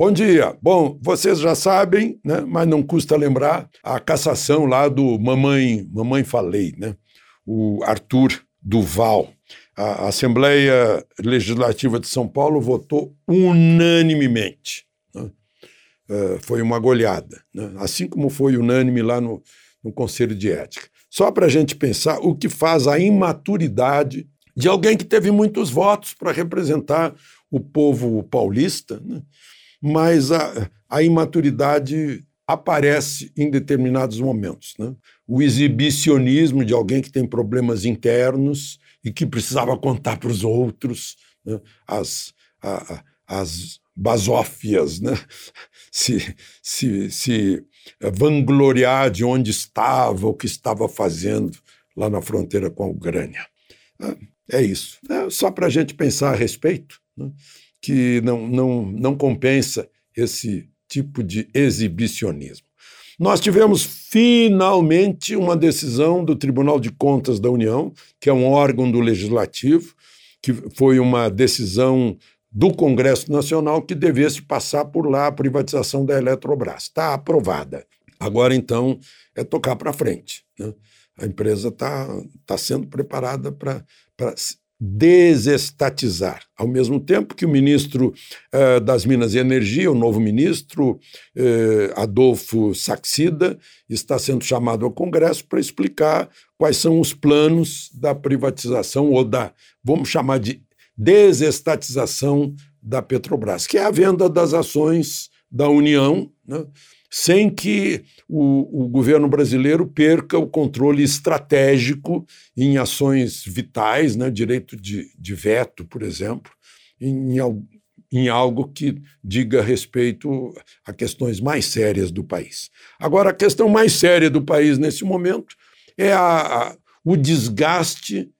Bom dia. Bom, vocês já sabem, né, mas não custa lembrar a cassação lá do Mamãe, Mamãe Falei, né? O Arthur Duval. A Assembleia Legislativa de São Paulo votou unanimemente. Né? Uh, foi uma goleada, né? assim como foi unânime lá no, no Conselho de Ética. Só para a gente pensar o que faz a imaturidade de alguém que teve muitos votos para representar o povo paulista, né? Mas a, a imaturidade aparece em determinados momentos. Né? O exibicionismo de alguém que tem problemas internos e que precisava contar para os outros, né? as, a, as basófias, né? se, se, se vangloriar de onde estava, o que estava fazendo lá na fronteira com a Ucrânia. É isso. É só para a gente pensar a respeito. Né? Que não, não, não compensa esse tipo de exibicionismo. Nós tivemos finalmente uma decisão do Tribunal de Contas da União, que é um órgão do Legislativo, que foi uma decisão do Congresso Nacional que devesse passar por lá a privatização da Eletrobras. Está aprovada. Agora, então, é tocar para frente. Né? A empresa está tá sendo preparada para desestatizar. Ao mesmo tempo que o ministro eh, das Minas e Energia, o novo ministro eh, Adolfo Saxida, está sendo chamado ao Congresso para explicar quais são os planos da privatização ou da, vamos chamar de desestatização da Petrobras, que é a venda das ações da União, né? Sem que o, o, governo brasileiro perca o controle estratégico em ações vitais, né, direito de, de veto, por exemplo, em, em algo que diga respeito a questões mais sérias do país. Agora, a questão mais séria do país nesse momento é a, a, o desgaste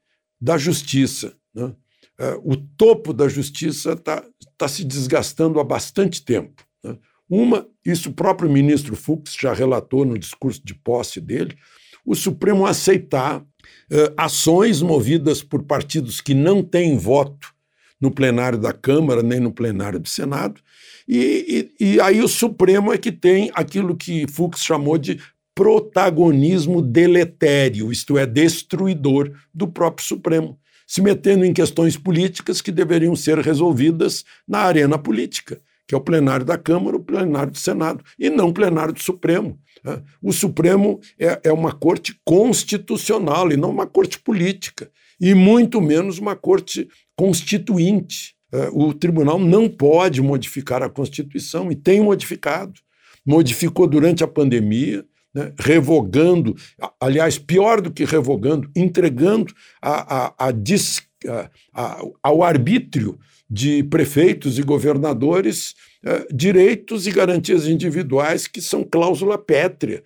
da justiça. Né? É, o topo da justiça está tá se desgastando há bastante tempo. Né? Uma, isso o próprio ministro Fux já relatou no discurso de posse dele, o Supremo aceitar uh, ações movidas por partidos que não têm voto no plenário da Câmara nem no plenário do Senado, e, e, e aí o Supremo é que tem aquilo que Fux chamou de protagonismo deletério, isto é, destruidor do próprio Supremo, se metendo em questões políticas que deveriam ser resolvidas na arena política que é o plenário da Câmara, o plenário do Senado, e não o plenário do Supremo. Né? O Supremo é, é uma corte constitucional e não uma corte política, e muito menos uma corte constituinte. É, o tribunal não pode modificar a Constituição e tem modificado. Modificou durante a pandemia, né, revogando, aliás, pior do que revogando, entregando a, a, a, a, ao arbítrio de prefeitos e governadores eh, direitos e garantias individuais que são cláusula pétrea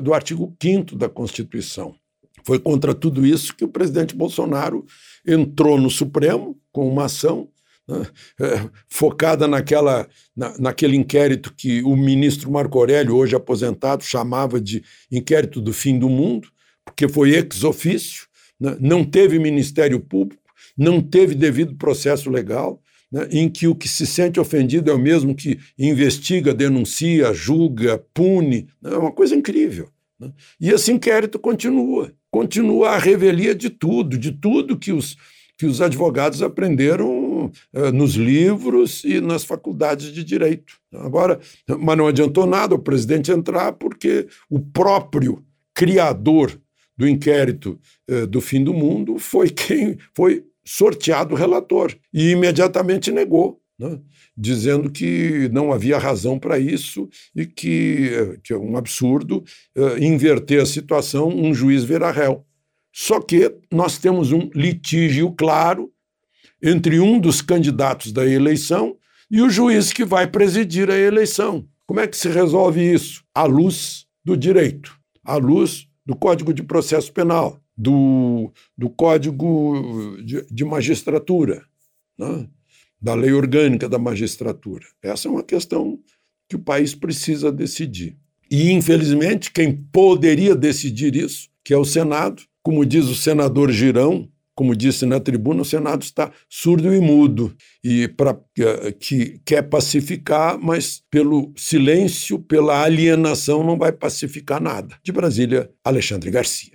do artigo 5 da Constituição. Foi contra tudo isso que o presidente Bolsonaro entrou no Supremo com uma ação né, eh, focada naquela, na, naquele inquérito que o ministro Marco Aurélio, hoje aposentado, chamava de inquérito do fim do mundo, porque foi ex ofício, né, não teve Ministério Público, não teve devido processo legal, né, em que o que se sente ofendido é o mesmo que investiga, denuncia, julga, pune. Né, é uma coisa incrível. Né? E esse inquérito continua. Continua a revelia de tudo, de tudo que os, que os advogados aprenderam uh, nos livros e nas faculdades de direito. Agora, mas não adiantou nada o presidente entrar, porque o próprio criador do inquérito uh, do fim do mundo foi quem foi sorteado o relator e imediatamente negou, né? dizendo que não havia razão para isso e que, que é um absurdo uh, inverter a situação, um juiz verá réu. Só que nós temos um litígio claro entre um dos candidatos da eleição e o juiz que vai presidir a eleição. Como é que se resolve isso? À luz do direito, à luz do Código de Processo Penal, do, do Código de, de Magistratura, né? da lei orgânica da magistratura. Essa é uma questão que o país precisa decidir. E, infelizmente, quem poderia decidir isso, que é o Senado, como diz o senador Girão, como disse na tribuna, o Senado está surdo e mudo e para que quer pacificar, mas pelo silêncio, pela alienação não vai pacificar nada. De Brasília, Alexandre Garcia.